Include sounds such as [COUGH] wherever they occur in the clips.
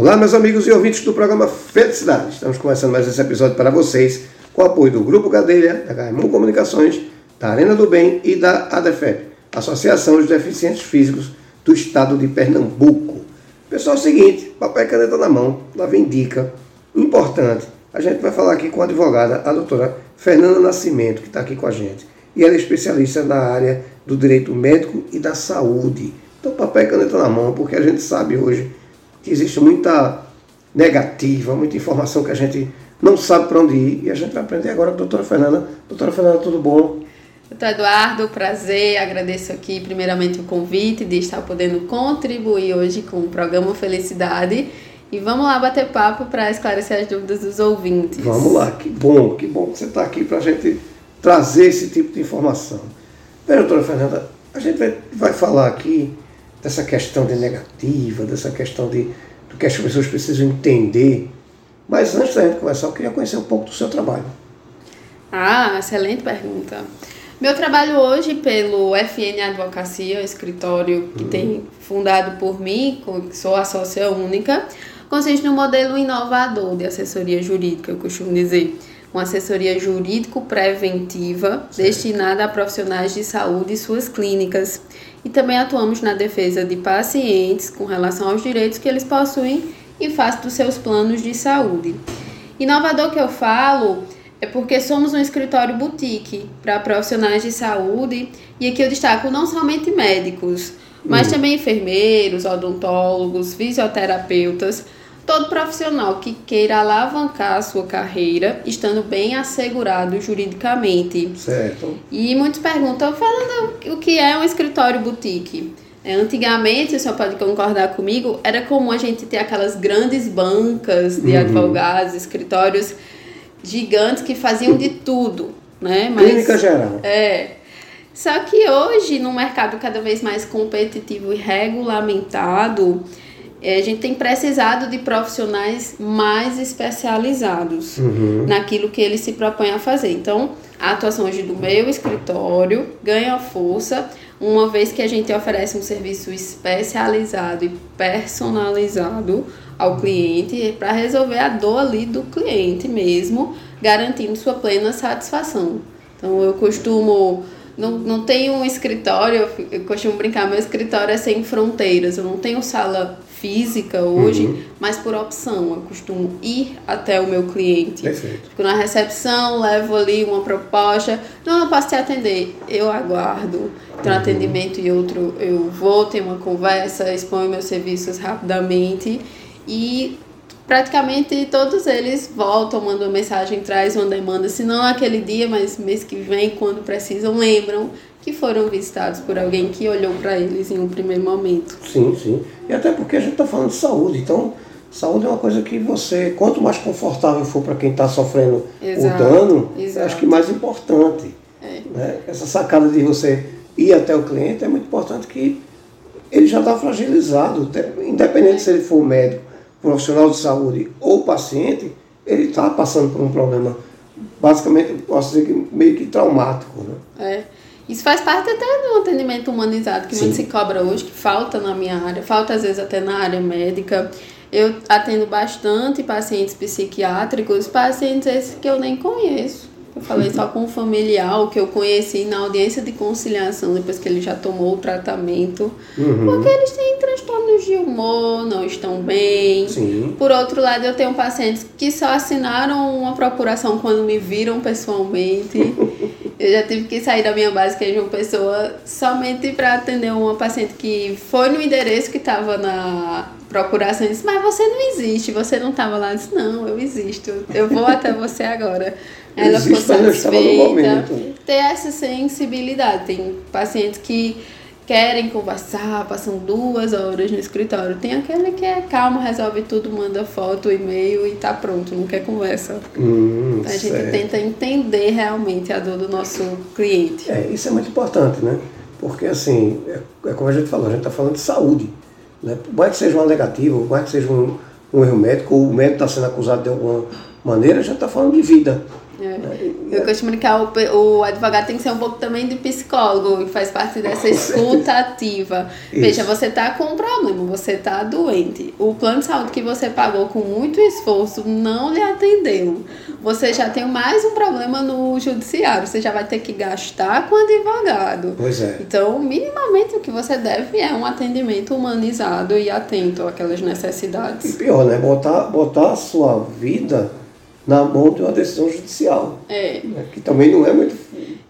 Olá, meus amigos e ouvintes do programa Felicidade. Estamos começando mais esse episódio para vocês com o apoio do Grupo Cadeia, da Raimundo Comunicações, da Arena do Bem e da ADEFEP, Associação dos Deficientes Físicos do Estado de Pernambuco. Pessoal, é o seguinte, papel e caneta na mão, lá vem dica importante. A gente vai falar aqui com a advogada, a doutora Fernanda Nascimento, que está aqui com a gente. E ela é especialista na área do direito médico e da saúde. Então, papel e caneta na mão, porque a gente sabe hoje que existe muita negativa, muita informação que a gente não sabe para onde ir. E a gente vai aprender agora com a doutora Fernanda. Doutora Fernanda, tudo bom? Doutor Eduardo, prazer, agradeço aqui primeiramente o convite de estar podendo contribuir hoje com o programa Felicidade e vamos lá bater papo para esclarecer as dúvidas dos ouvintes. Vamos lá, que bom, que bom que você está aqui para a gente trazer esse tipo de informação. Bem, doutora Fernanda, a gente vai, vai falar aqui dessa questão de negativa, dessa questão de do que as pessoas precisam entender. Mas antes da gente começar, eu queria conhecer um pouco do seu trabalho. Ah, excelente pergunta. Meu trabalho hoje pelo FN Advocacia, escritório que uhum. tem fundado por mim, sou a sócia única, consiste num modelo inovador de assessoria jurídica, eu costumo dizer. Uma assessoria jurídico-preventiva destinada a profissionais de saúde e suas clínicas. E também atuamos na defesa de pacientes com relação aos direitos que eles possuem em face dos seus planos de saúde. Inovador que eu falo é porque somos um escritório boutique para profissionais de saúde e aqui eu destaco não somente médicos, mas uhum. também enfermeiros, odontólogos, fisioterapeutas, todo profissional que queira alavancar a sua carreira, estando bem assegurado juridicamente. Certo. E muitos perguntam, falando o que é um escritório boutique. É, antigamente, o senhor pode concordar comigo, era comum a gente ter aquelas grandes bancas de uhum. advogados, escritórios gigantes que faziam de tudo, né? Mas, Clínica geral. É. Só que hoje, num mercado cada vez mais competitivo e regulamentado, a gente tem precisado de profissionais mais especializados uhum. naquilo que eles se propõem a fazer. Então, a atuação hoje do meu escritório ganha força, uma vez que a gente oferece um serviço especializado e personalizado ao cliente para resolver a dor ali do cliente mesmo, garantindo sua plena satisfação. Então eu costumo não, não tenho um escritório, eu costumo brincar, meu escritório é sem fronteiras, eu não tenho sala física hoje, uhum. mas por opção. Eu costumo ir até o meu cliente. Perfeito. Fico na recepção, levo ali uma proposta. Não, não posso te atender. Eu aguardo. Tem um uhum. atendimento e outro eu vou, ter uma conversa, exponho meus serviços rapidamente e praticamente todos eles voltam, mandam uma mensagem, traz uma demanda, se não aquele dia, mas mês que vem, quando precisam, lembram que foram visitados por alguém que olhou para eles em um primeiro momento. Sim, sim. E até porque a gente está falando de saúde, então saúde é uma coisa que você, quanto mais confortável for para quem está sofrendo exato, o dano, exato. acho que mais importante. É. Né? Essa sacada de você ir até o cliente é muito importante que ele já está fragilizado, independente é. se ele for médico profissional de saúde ou paciente, ele está passando por um problema, basicamente, posso dizer que meio que traumático. Né? É. Isso faz parte até do atendimento humanizado que Sim. muito se cobra hoje, que falta na minha área, falta às vezes até na área médica. Eu atendo bastante pacientes psiquiátricos, pacientes esses que eu nem conheço. Eu falei só com um familiar, que eu conheci na audiência de conciliação, depois que ele já tomou o tratamento. Uhum. Porque eles têm transtornos de humor, não estão bem. Sim. Por outro lado, eu tenho pacientes que só assinaram uma procuração quando me viram pessoalmente. [LAUGHS] eu já tive que sair da minha base, que é de uma pessoa, somente para atender uma paciente que foi no endereço que estava na procuração e disse, mas você não existe, você não estava lá. Eu disse, não, eu existo, eu vou até você agora. Ela existe, ficou satisfeita. Ter essa sensibilidade. Tem pacientes que querem conversar, passam duas horas no escritório. Tem aquele que é calmo, resolve tudo, manda foto, e-mail e tá pronto, não quer conversa. Hum, a gente certo. tenta entender realmente a dor do nosso cliente. É, isso é muito importante, né? Porque assim, é, é como a gente falou, a gente está falando de saúde. Né? Por mais que seja uma negativa, por mais que seja um, um erro médico, ou o médico está sendo acusado de alguma maneira, já está falando de vida. É. Eu costumo que o, o advogado tem que ser um pouco também de psicólogo, que faz parte dessa escuta ativa. Veja, você está com um problema, você está doente. O plano de saúde que você pagou com muito esforço não lhe atendeu. Você já tem mais um problema no judiciário, você já vai ter que gastar com advogado. Pois é. Então, minimamente, o que você deve é um atendimento humanizado e atento àquelas necessidades. E pior, né? Botar, botar a sua vida na mão de uma decisão judicial. É. Né? Que também não é muito,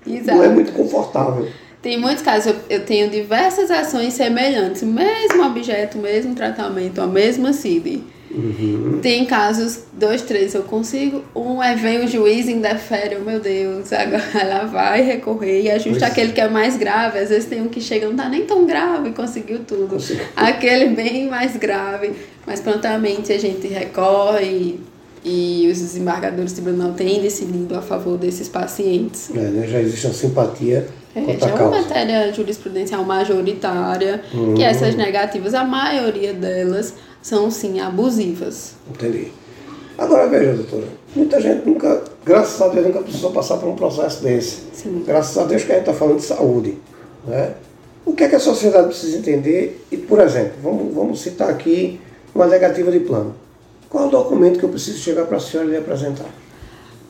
Exato. não é muito confortável. Tem muitos casos, eu, tenho diversas ações semelhantes, mesmo objeto, mesmo tratamento, a mesma CID. Uhum. Tem casos, dois, três eu consigo, um é vem o juiz indefere, oh meu Deus, agora ela vai recorrer e ajusta Pois. aquele que é mais grave. Às vezes tem um que chega, não tá nem tão grave, conseguiu tudo. Conseguiu. Aquele bem mais grave, mas prontamente a gente recorre e, os desembargadores de tribunal têm decidido a favor desses pacientes. É, né? Já existe uma simpatia É, já é uma matéria jurisprudencial majoritária, que Uhum. essas negativas, a maioria delas são sim abusivas. Entendi. Agora veja, doutora, muita gente nunca, graças a Deus, nunca precisou passar por um processo desse. Sim. Graças a Deus que a gente está falando de saúde. Né? O que é que a sociedade precisa entender? E, por exemplo, vamos, vamos citar aqui uma negativa de plano. Qual o documento que eu preciso chegar para a senhora e lhe apresentar?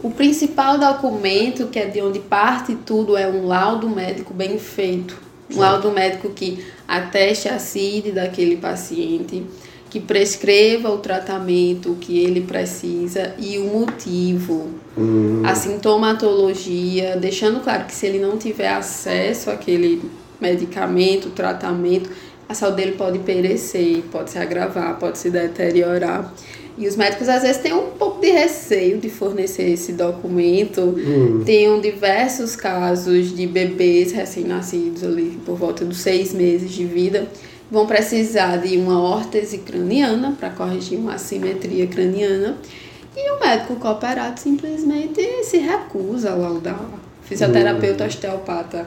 O principal documento, que é de onde parte tudo, é um laudo médico bem feito. Um Sim. laudo médico que ateste a CID daquele paciente, que prescreva o tratamento que ele precisa e o motivo. Hum, a sintomatologia, deixando claro que se ele não tiver acesso àquele medicamento, tratamento, a saúde dele pode perecer, pode se agravar, pode se deteriorar. E os médicos às vezes têm um pouco de receio de fornecer esse documento. hum, Tenho diversos casos de bebês recém-nascidos ali por volta dos seis meses de vida vão precisar de uma órtese craniana para corrigir uma assimetria craniana e o médico cooperado simplesmente se recusa a laudar. O fisioterapeuta osteopata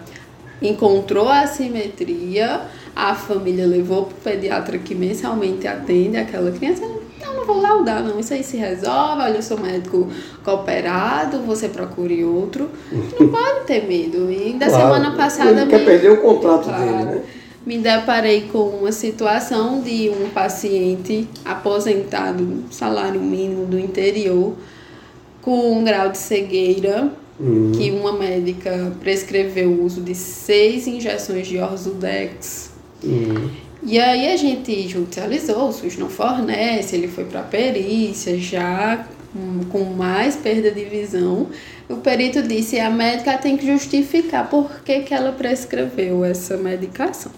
encontrou a assimetria, a família levou para o pediatra que mensalmente atende aquela criança. Não, vou laudar, não. Isso aí se resolve. Olha, eu sou médico cooperado, você procure outro. Não [LAUGHS] pode ter medo. E da claro. semana passada Ele quer me- perder o contrato Claro. dele, né? me deparei com uma situação de um paciente aposentado, salário mínimo do interior, com um grau de cegueira, Hum, que uma médica prescreveu o uso de seis injeções de Orzudex. hum, E aí a gente judicializou, o SUS não fornece, ele foi para a perícia já com mais perda de visão. O perito disse a médica tem que justificar por que, que ela prescreveu essa medicação.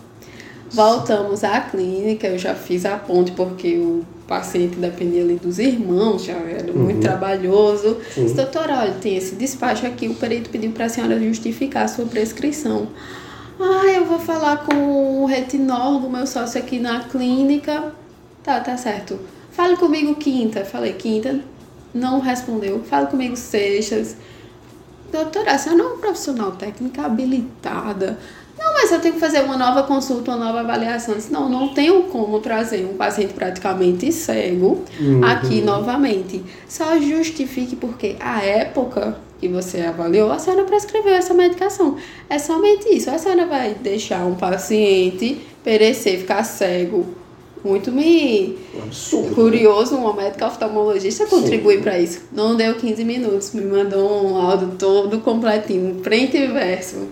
Voltamos à clínica, eu já fiz a ponte porque o paciente dependia ali dos irmãos, já era muito trabalhoso. Sim. Disse, doutora, olha, tem esse despacho aqui, o perito pediu para a senhora justificar a sua prescrição. Ah, eu vou falar com o retinólogo, meu sócio aqui na clínica. Tá, tá certo. Fale comigo quinta. Falei quinta, não respondeu. Fale comigo sextas. Doutora, a senhora não é uma profissional técnica habilitada. Não, mas eu tenho que fazer uma nova consulta, uma nova avaliação. Não, não tenho como trazer um paciente praticamente cego Uhum. aqui novamente. Só justifique porque a época que você avaliou, a senhora prescreveu essa medicação. É somente isso. A senhora vai deixar um paciente perecer, ficar cego. Muito me absurdo. curioso, uma médica oftalmologista contribui para isso. Não deu 15 minutos, me mandou um áudio todo completinho, frente e verso.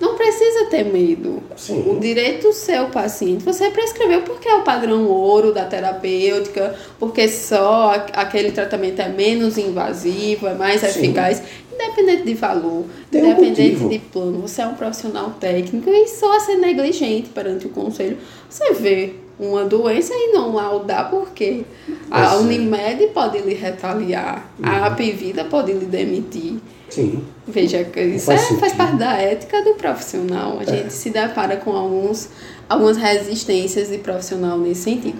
Não precisa ter medo. Sim. O direito seu paciente, você prescreveu porque é o padrão ouro da terapêutica, porque só aquele tratamento é menos invasivo, é mais Sim. eficaz, independente de valor, Tem um independente motivo. de plano. Você é um profissional técnico e só ser negligente perante o conselho. Você vê uma doença e não laudar porque a é. Unimed pode lhe retaliar, a Apivida pode lhe demitir. Sim. Veja, isso faz é- faz, parte da ética do profissional. A É. gente se depara com alguns, algumas resistências de profissional nesse sentido.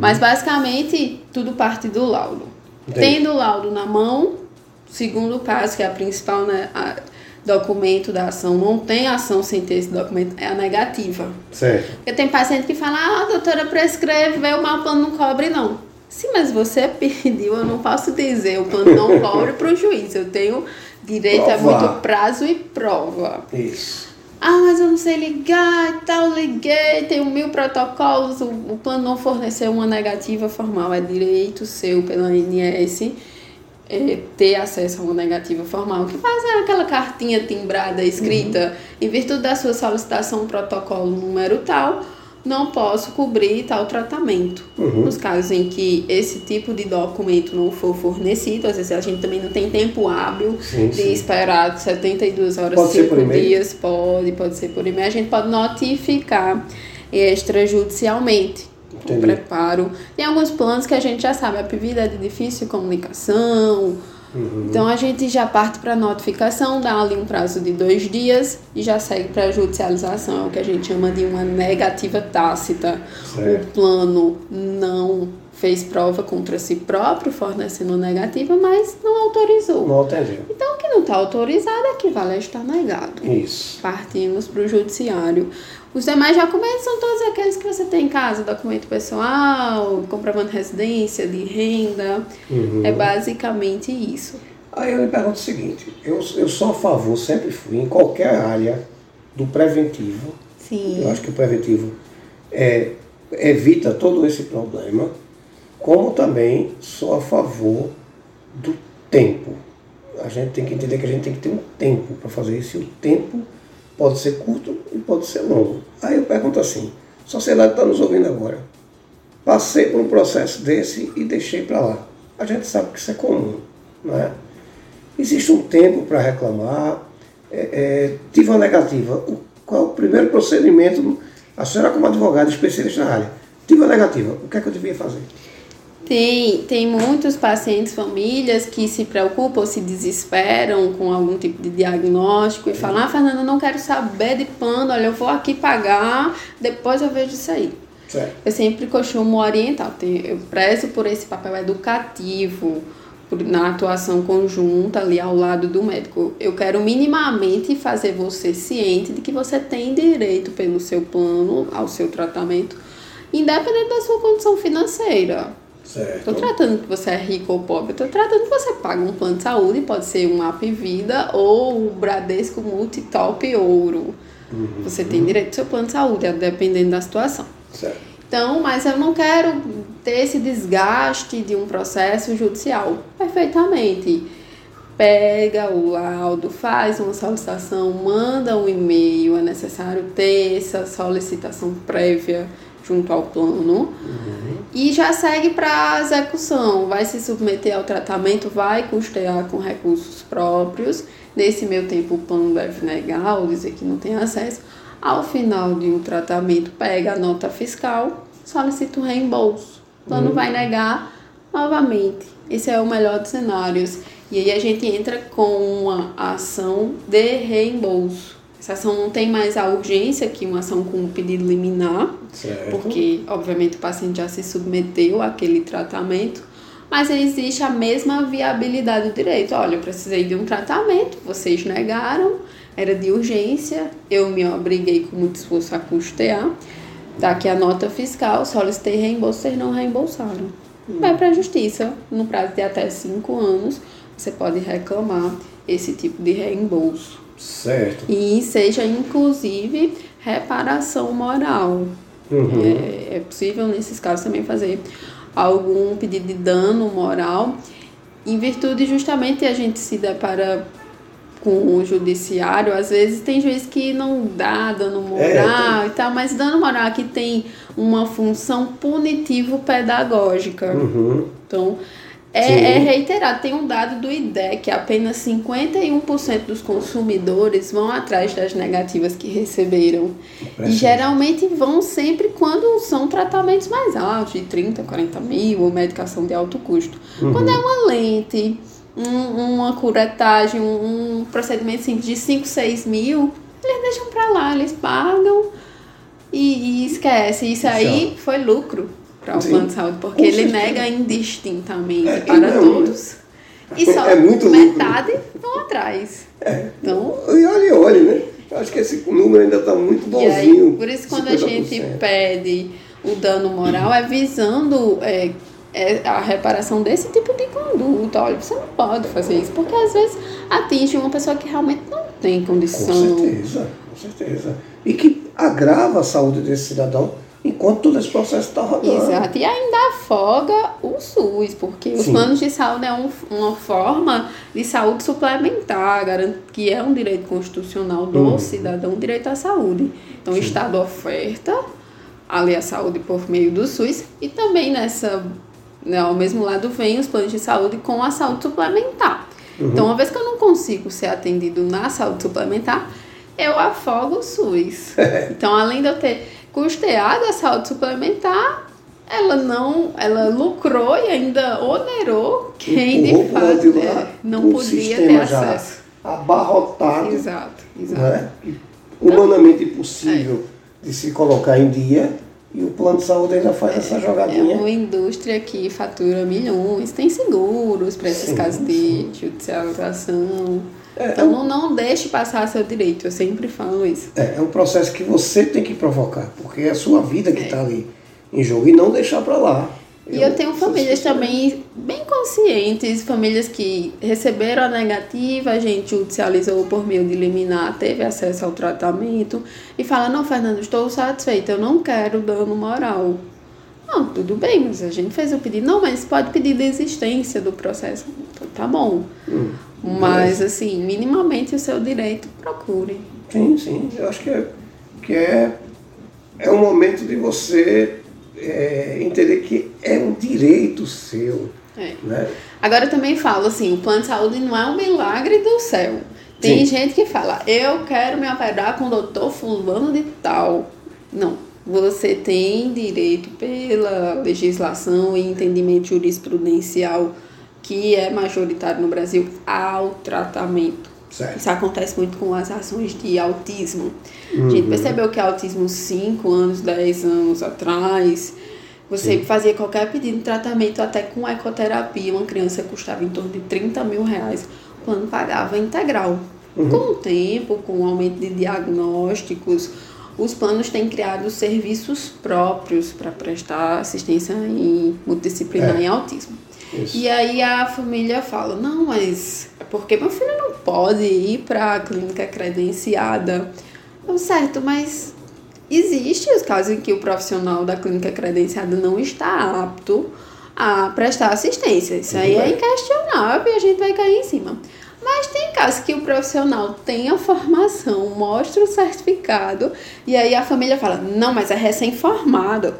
Mas basicamente tudo parte do laudo. Entendi. Tendo o laudo na mão, segundo caso, que é a principal né, a- documento da ação, não tem ação sem ter esse documento, é a negativa. Certo. Porque tem paciente que fala, ah, doutora prescreveu, mas o plano não cobre, não. Sim, mas você [LAUGHS] pediu, eu não posso dizer, o plano não cobre para o juiz. Eu tenho direito a muito prazo e prova. Isso. Ah, mas eu não sei ligar e tal, liguei, tenho mil protocolos, o, o plano não forneceu uma negativa formal, é direito seu pela ANS é, ter acesso a uma negativa formal. O que faz é aquela cartinha timbrada escrita, uhum. em virtude da sua solicitação, protocolo número tal, não posso cobrir tal tratamento. Uhum. Nos casos em que esse tipo de documento não for fornecido, às vezes a gente também não tem tempo hábil sim, de sim. esperar 72 horas, pode 5 dias, pode, pode ser por e-mail, a gente pode notificar extrajudicialmente o preparo. Tem alguns planos que a gente já sabe, a vida é de difícil comunicação, Uhum. Então a gente já parte para notificação, dá ali um prazo de dois dias e já segue para a judicialização, é o que a gente chama de uma negativa tácita. Certo. O plano não fez prova contra si próprio, fornecendo negativa, mas não autorizou. Não autorizou. Então, o que não está autorizado equivale a estar negado. Isso. Partimos para o judiciário. Os demais documentos são todos aqueles que você tem em casa, documento pessoal, comprovando residência, de renda. Uhum. É basicamente isso. Aí eu me pergunto o seguinte, eu, eu sou a favor, sempre fui, em qualquer área do preventivo. Sim. Eu acho que o preventivo é, evita todo esse problema, como também sou a favor do tempo. A gente tem que entender que a gente tem que ter um tempo para fazer isso, e o tempo Pode ser curto e pode ser longo. Aí eu pergunto assim: sociedade está nos ouvindo agora. Passei por um processo desse e deixei para lá. A gente sabe que isso é comum, não é? Existe um tempo para reclamar. É, é, tive uma negativa. O, qual é o primeiro procedimento? A senhora, como advogada especialista na área, tive uma negativa. O que é que eu devia fazer? Tem, tem muitos pacientes, famílias que se preocupam, se desesperam com algum tipo de diagnóstico e falam: Ah, Fernanda, não quero saber de plano, olha, eu vou aqui pagar, depois eu vejo isso aí. Certo. Eu sempre costumo orientar, eu prezo por esse papel educativo, na atuação conjunta ali ao lado do médico. Eu quero minimamente fazer você ciente de que você tem direito pelo seu plano ao seu tratamento, independente da sua condição financeira. Certo. tratando que você é rico ou pobre, estou tratando que você paga um plano de saúde, pode ser um App Vida ou o Bradesco Multitop Ouro. Uhum. Você tem direito ao seu plano de saúde, dependendo da situação. Certo. Então, mas eu não quero ter esse desgaste de um processo judicial. Perfeitamente. Pega o laudo, faz uma solicitação, manda um e-mail, é necessário ter essa solicitação prévia junto ao plano uhum. e já segue para a execução. Vai se submeter ao tratamento, vai custear com recursos próprios. Nesse meu tempo, o plano deve negar ou dizer que não tem acesso. Ao final de um tratamento, pega a nota fiscal, solicita o reembolso. O plano uhum. vai negar novamente. Esse é o melhor dos cenários. E aí a gente entra com uma ação de reembolso. Essa ação não tem mais a urgência que uma ação com um pedido liminar, certo. porque, obviamente, o paciente já se submeteu àquele tratamento, mas existe a mesma viabilidade do direito. Olha, eu precisei de um tratamento, vocês negaram, era de urgência, eu me obriguei com muito esforço a custear, tá aqui a nota fiscal, solicitei reembolso, vocês não reembolsaram. Hum. Vai para a justiça, no prazo de até cinco anos, você pode reclamar esse tipo de reembolso. Certo. E seja inclusive reparação moral. Uhum. É, é possível, nesses casos, também fazer algum pedido de dano moral, em virtude justamente a gente se depara com o judiciário, às vezes tem juiz que não dá dano moral é, e tal, mas dano moral aqui tem uma função punitivo-pedagógica. Uhum. Então, é, é, reiterado, tem um dado do IDEC que apenas 51% dos consumidores vão atrás das negativas que receberam. E geralmente vão sempre quando são tratamentos mais altos, de 30, 40 mil, ou medicação de alto custo. Uhum. Quando é uma lente, um, uma curetagem, um, um procedimento de 5, 6 mil, eles deixam para lá, eles pagam e, e esquece. Isso aí foi lucro para o plano de saúde, porque ele nega indistintamente é, para não, todos. E só é metade vão atrás. É. Então, e olha, olha, né? Eu acho que esse número ainda está muito bonzinho. Aí, por isso, quando 50%. a gente pede o dano moral, é visando é, é a reparação desse tipo de conduta. Olha, você não pode fazer isso, porque às vezes atinge uma pessoa que realmente não tem condição. Com certeza, com certeza. E que agrava a saúde desse cidadão enquanto todo esse processo está rodando. Exato, e ainda afoga o SUS, porque os Sim. planos de saúde é um, uma forma de saúde suplementar, que é um direito constitucional do Uhum. cidadão, direito à saúde. Então, o Estado oferta ali a saúde por meio do SUS e também nessa, né, ao mesmo lado vem os planos de saúde com a saúde suplementar. Então, uma vez que eu não consigo ser atendido na saúde suplementar, eu afogo o SUS. [LAUGHS] Então, além de eu ter custeado a saúde suplementar, ela não, ela lucrou e ainda onerou quem de fato é, não um podia ter acesso. Abarrotado, Exato, exato. né? Humanamente impossível de se colocar em dia. E o plano de saúde ainda faz essa É jogadinha. uma indústria que fatura milhões, tem seguros para esses Sim, casos de judicialização. É, então não, não deixe passar seu direito, eu sempre falo isso. É, é um processo que você tem que provocar, porque é a sua vida que É. está ali em jogo e não deixar para lá. E eu tenho famílias também bem conscientes, famílias que receberam a negativa, a gente judicializou por meio de liminar, teve acesso ao tratamento e fala, não, Fernando, estou satisfeita, eu não quero dano moral. Não, tudo bem, mas a gente fez o pedido. Não, mas pode pedir desistência do processo. Então, tá bom. Hum, Mas, assim, minimamente o seu direito, procure. Sim, sim. Eu acho que é, que é, é um momento de você é, entender que é um direito seu. É. Né? Agora eu também falo assim, o plano de saúde não é um milagre do céu. Tem Sim. gente que fala, eu quero me operar com o doutor fulano de tal. Não. Você tem direito pela legislação e entendimento jurisprudencial que é majoritário no Brasil ao tratamento. Certo. Isso acontece muito com as ações de autismo. A Uhum. gente percebeu que autismo 5 anos, 10 anos atrás, você fazia qualquer pedido de tratamento, até com ecoterapia, uma criança custava em torno de 30 mil reais. O plano pagava integral. Uhum. Com o tempo, com o aumento de diagnósticos, os planos têm criado serviços próprios para prestar assistência em multidisciplinar É. em autismo. Isso. E aí a família fala, não, mas é porque meu filho não pode ir para a clínica credenciada. Eu, certo, mas existe os casos em que o profissional da clínica credenciada não está apto a prestar assistência. Isso aí é inquestionável e a gente vai cair em cima. Mas tem casos que o profissional tem a formação, mostra o certificado, e aí a família fala, não, mas é recém-formado.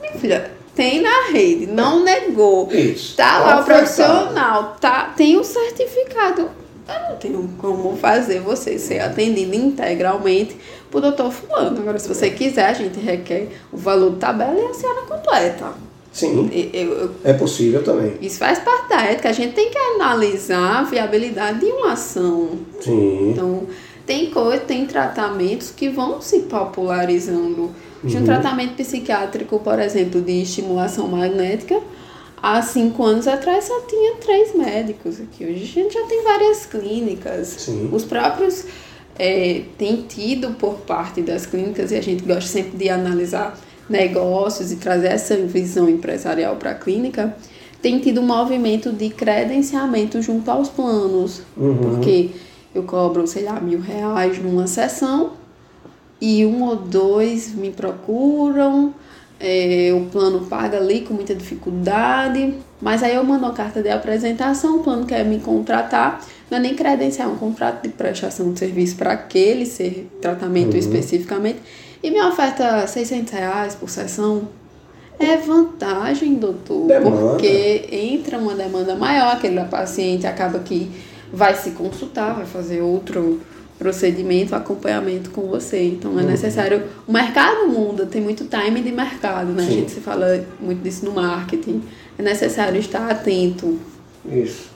Minha filha, tem na rede, não negou. Isso. Tá lá o Ofertado. profissional, tá, tem o certificado. Eu não tenho como fazer você ser atendido integralmente por doutor fulano. Agora, se você quiser, a gente requer o valor de tabela e a senhora completa. Sim, eu- eu- é possível também. isso faz parte da ética. A gente tem que analisar a viabilidade de uma ação. Sim. Então, tem coisa, tem tratamentos que vão se popularizando. De Uhum. um tratamento psiquiátrico, por exemplo, de estimulação magnética, há cinco anos atrás só tinha três médicos aqui. Hoje a gente já tem várias clínicas. Sim. Os próprios é, têm tido por parte das clínicas, e a gente gosta sempre de analisar negócios e trazer essa visão empresarial para a clínica, tem tido um movimento de credenciamento junto aos planos. Uhum. Porque eu cobro, sei lá, mil reais numa sessão e um ou dois me procuram, é, o plano paga ali com muita dificuldade, mas aí eu mando uma carta de apresentação, o plano quer me contratar, não é nem credenciar, é um contrato de prestação de serviço para aquele ser, tratamento Uhum. especificamente, e me oferta 600 reais por sessão. É vantagem, doutor, Demanda. porque entra uma demanda maior, aquele paciente acaba que vai se consultar, vai fazer outro procedimento, acompanhamento com você. Então Uhum. é necessário. O mercado muda, tem muito time de mercado, né? A Sim. gente se fala muito disso no marketing. É necessário estar atento. Isso.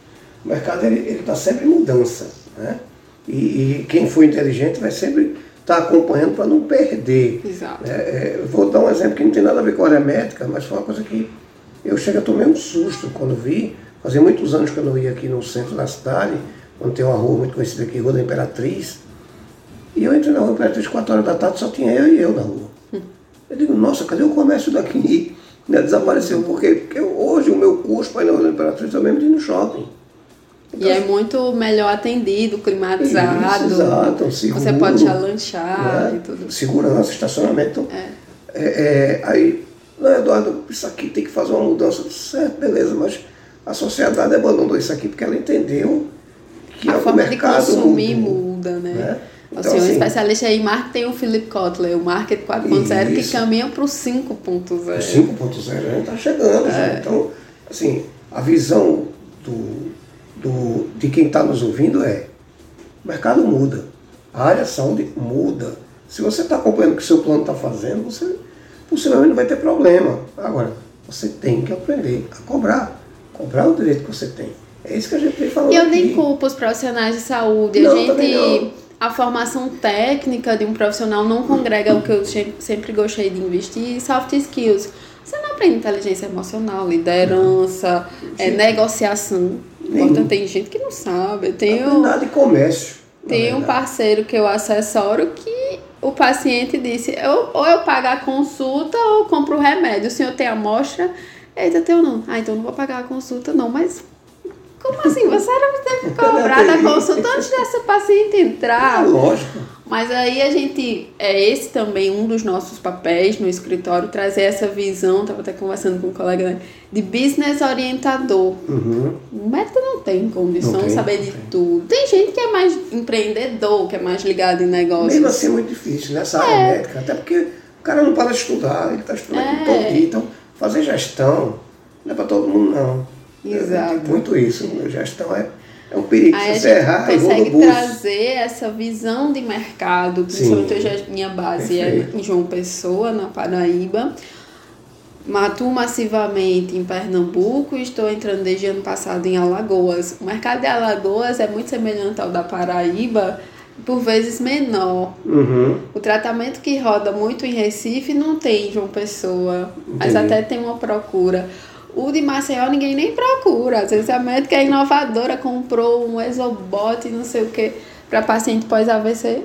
O mercado ele está sempre em mudança. Né? E, e quem for inteligente vai sempre estar acompanhando para não perder. Exato. É, é, vou dar um exemplo que não tem nada a ver com a área médica, mas foi uma coisa que eu chego a tomar um susto quando vi. Fazia muitos anos que eu não ia aqui no centro da cidade, onde tem uma rua muito conhecida aqui, Rua da Imperatriz. E eu entrei na Rua Imperatriz 4 horas da tarde, só tinha eu e eu na rua. Eu digo, nossa, cadê o comércio daqui? [LAUGHS] Né? Desapareceu. Por quê? Porque hoje o meu custo para ir na Imperatriz é mesmo de ir no shopping. E é muito melhor atendido, climatizado. Isso, exato, seguro, você pode já lanchar né? e tudo. Segurança, estacionamento. É. É, é, aí, não, Eduardo, isso aqui tem que fazer uma mudança. Certo, beleza, mas a sociedade abandonou isso aqui porque ela entendeu que a o forma mercado de consumir mudou, muda, né? né? Então, Então, assim, um assim, especialista em marketing tem o Philip Kotler, o Market 4.0, que caminha para o 5.0. 5.0 a gente está chegando. É. já. Então, assim, a visão do, do, de quem está nos ouvindo é o mercado muda, a área saúde muda. Se você está acompanhando o que o seu plano está fazendo, você possivelmente não vai ter problema. Agora, você tem que aprender a cobrar. Cobrar o direito que você tem. É isso que a gente tem falando E eu aqui. nem culpo os profissionais de saúde. Não, a gente. A formação técnica de um profissional não congrega o que eu sempre- sempre gostei de investir, soft skills. Você não aprende inteligência emocional, liderança, é, negociação. Importante, tem gente que não sabe. Tenho, aprende nada de comércio. tem um parceiro que eu assessoro que o paciente disse: eu, ou eu pago a consulta ou eu compro o remédio. O senhor tem amostra? Eita, tenho não. Ah, então não vou pagar a consulta, não. Mas como assim? Você era ter que cobrar da consulta antes dessa paciente entrar. lógico. Mas aí a gente, é esse também um dos nossos papéis no escritório, trazer essa visão, estava até conversando com um colega, né, de business orientador. Uhum. O médico não tem condição Não tem, de saber de tem. tudo. Tem gente que é mais empreendedor, que é mais ligado em negócios. Mesmo assim é muito difícil nessa área médica, até porque o cara não para de estudar, ele está estudando É. todo dia. Então, fazer gestão não é para todo mundo, não. Exato. Tem muito isso. Gestão é, é um perigo. Aí a Se você gente errar, no consegue trazer essa visão de mercado, principalmente hoje a minha base é Perfeito. em João Pessoa, na Paraíba. Atuo massivamente em Pernambuco e estou entrando desde ano passado em Alagoas. O mercado de Alagoas é muito semelhante ao da Paraíba, por vezes menor. Uhum. O tratamento que roda muito em Recife não tem em João Pessoa, mas Entendi. até tem uma procura. O de Maceió ninguém nem procura. Às vezes a médica é inovadora, comprou um exobote, não sei o que, para paciente pós-AVC.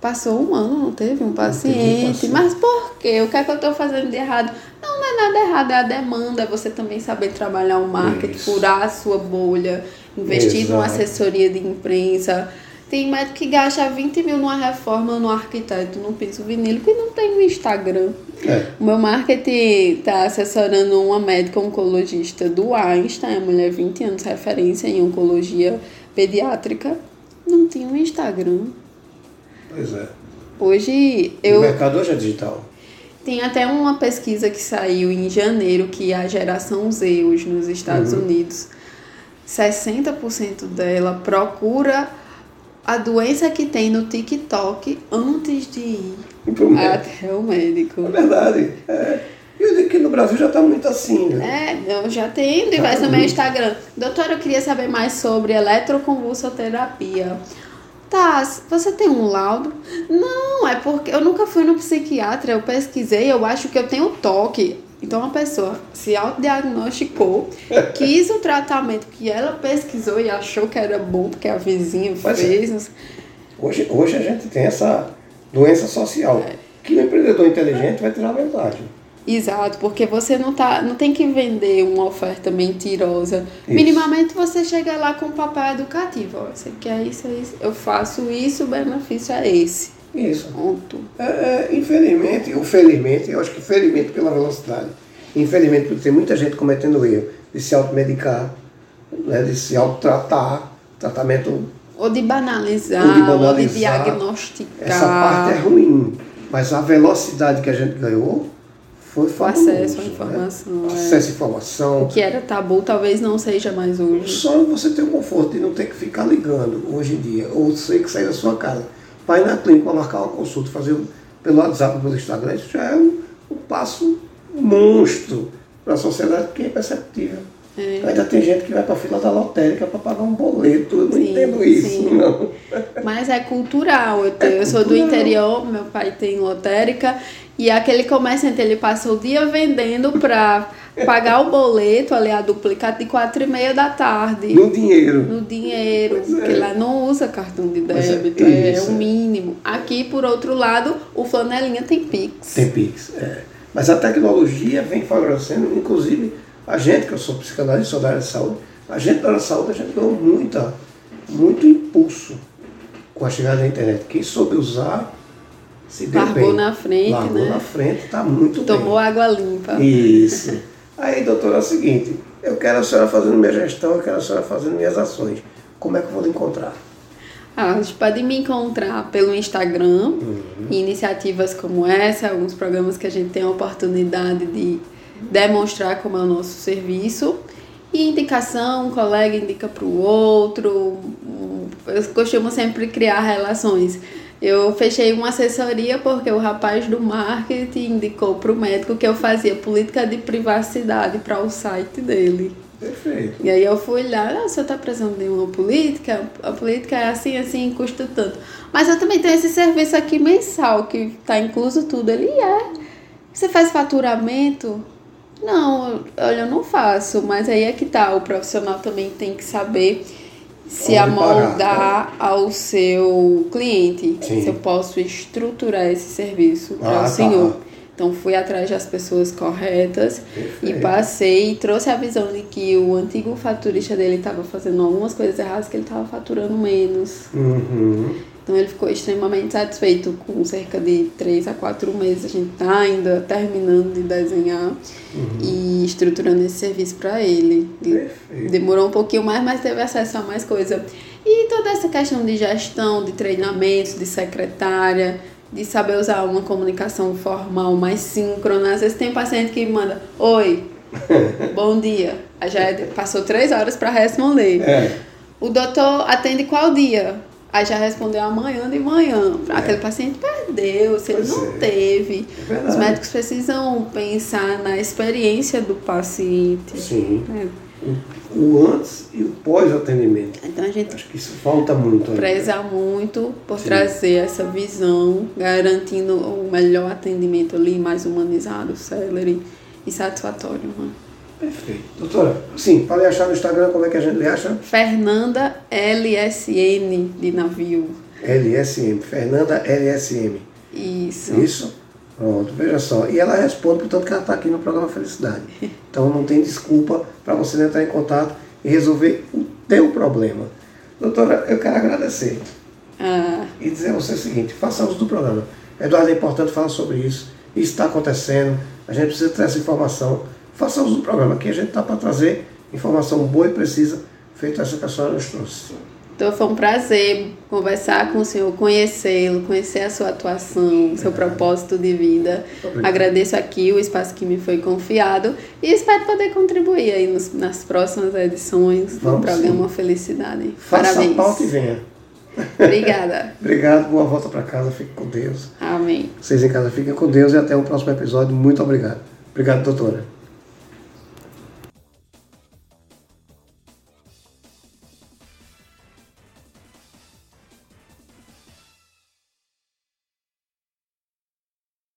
Passou um ano, não teve um paciente. Mas por quê? O que é que eu estou fazendo de errado? Não, não é nada errado, é a demanda. É você também saber trabalhar o marketing, Isso. furar a sua bolha, investir numa Exato. assessoria de imprensa. Tem médico que gasta 20 mil numa reforma no arquiteto, num piso vinílico e não tem um Instagram. É. O meu marketing está assessorando uma médica oncologista do Einstein, a mulher 20 anos referência em oncologia pediátrica. Não tinha um Instagram. Pois é. Hoje O eu mercado hoje é digital. tem até uma pesquisa que saiu em janeiro que a geração Z hoje nos Estados Unidos, 60% dela procura a doença que tem no TikTok antes de ir médico. até o médico. É verdade. É. E eu digo que no Brasil já está muito assim, né? É, eu já tenho diversos no meu Instagram. Doutora, eu queria saber mais sobre eletroconvulsoterapia. Tá, você tem um laudo? Não, é porque eu nunca fui no psiquiatra, eu pesquisei, eu acho que eu tenho toque. Então a pessoa se autodiagnosticou, [LAUGHS] quis o tratamento que ela pesquisou e achou que era bom, porque a vizinha Mas é. fez. Hoje, hoje a gente tem essa doença social. É. Que o empreendedor inteligente vai tirar vantagem. Exato, porque você não, tá, não tem que vender uma oferta mentirosa. Isso. Minimamente você chega lá com um papel educativo. Ó, você quer isso, é isso. Eu faço isso, o benefício é esse. Isso. Ponto. É, é, infelizmente, ou felizmente, eu acho que felizmente pela velocidade, infelizmente por ter muita gente cometendo erro de se automedicar, né, de se autotratar, tratamento, Ou de banalizar, Ou ou de de, banalizar. diagnosticar. essa parte é ruim, mas a velocidade que a gente ganhou foi O fabuloso, acesso à né? informação. é. Acesso à O informação, que era tabu talvez não seja mais hoje. só você ter o conforto de não ter que ficar ligando hoje em dia, ou você que sair da sua casa, para ir na clínica marcar uma consulta, fazer pelo WhatsApp, pelo Instagram, isso já é um, um passo monstro para a sociedade que é perceptível. É. Ainda tem gente que vai para a fila da lotérica para pagar um boleto, eu não Sim, entendo isso, sim. não. Mas é cultural. Eu, te- É eu sou do cultural. interior, meu pai tem lotérica. E aquele comerciante, ele passa o dia vendendo pra pagar o boleto, ali a duplicata, de quatro e meia da tarde. No dinheiro. No dinheiro, Pois é. porque lá não usa cartão de é, débito, é, isso. o mínimo. Aqui, por outro lado, o flanelinha tem Pix. Tem Pix. É. Mas a tecnologia vem favorecendo, inclusive a gente, que eu sou psicanalista, sou da área de saúde, a gente da área de saúde, a gente ganhou muita, muito impulso com a chegada da internet. Quem soube usar se deu Largou bem. na frente, Largou né? na frente, está muito Tomou bem. água limpa. Isso. [LAUGHS] Aí, doutora, é o seguinte, eu quero a senhora fazendo minha gestão, eu quero a senhora fazendo minhas ações. Como é que eu vou lhe encontrar? Ah, você pode me encontrar pelo Instagram, Uhum. iniciativas como essa, alguns programas que a gente tem a oportunidade de demonstrar como é o nosso serviço. E indicação, um colega indica para o outro. Eu costumo sempre criar relações. Eu fechei uma assessoria porque o rapaz do marketing indicou para o médico que eu fazia política de privacidade para o site dele. Perfeito. E aí eu fui lá, ah, o senhor está precisando de uma política? A política é assim, assim, custa tanto. Mas eu também tenho esse serviço aqui mensal, que está incluso tudo. Ele é. Você faz faturamento? Não, olha, eu não faço, mas aí é que tá, o profissional também tem que saber se amoldar pagar, ao seu cliente. Sim. Se eu posso estruturar esse serviço para Ah, o tá. senhor. Então fui atrás das pessoas corretas e Perfeito. passei e trouxe a visão de que o antigo faturista dele estava fazendo algumas coisas erradas, que ele estava faturando menos. Uhum. Então ele ficou extremamente satisfeito com cerca de três a quatro meses. A gente está ainda terminando de desenhar e estruturando esse serviço para ele. Perfeito. Demorou um pouquinho mais, mas teve acesso a mais coisa. E toda essa questão de gestão, de treinamentos, de secretária, de saber usar uma comunicação formal mais síncrona. Às vezes tem paciente que manda, oi, [LAUGHS] bom dia. Já é- passou três horas para responder. É. O doutor atende qual dia? Aí já respondeu amanhã de manhã. Aquele paciente perdeu, se ele não é. teve. É. Os médicos precisam pensar na experiência do paciente. Sim. né? O, o antes e o pós-atendimento. Então a gente Acho que isso falta muito ainda. preza muito por Sim. trazer essa visão, garantindo o melhor atendimento ali, mais humanizado, célere e satisfatório. Né? Perfeito. Doutora, sim, para lhe achar no Instagram, como é que a gente lhe acha? Fernanda LSN de navio. LSM, Fernanda LSM. Isso. Isso? Pronto, veja só. E ela responde, portanto, que ela está aqui no programa Felicidade. [LAUGHS] Então não tem desculpa para você não entrar em contato e resolver o teu problema. Doutora, eu quero agradecer Ah, e dizer a você o seguinte, faça uso do programa. Eduardo, é importante falar sobre isso. Isso está acontecendo, a gente precisa ter essa informação. Faça uso do programa, que a gente está para trazer informação boa e precisa, feito essa que a senhora nos trouxe. então foi um prazer conversar com o senhor, conhecê-lo, conhecer a sua atuação, o seu propósito de vida. Obrigado. Agradeço aqui o espaço que me foi confiado e espero poder contribuir aí nos- nas próximas edições do Vamos programa Felicidade. Faça Parabéns. a pauta e venha. Obrigada. [LAUGHS] Obrigado, boa volta para casa, fique com Deus. Amém. Vocês em casa fiquem com Deus e até o próximo episódio. Muito obrigado. Obrigado, doutora.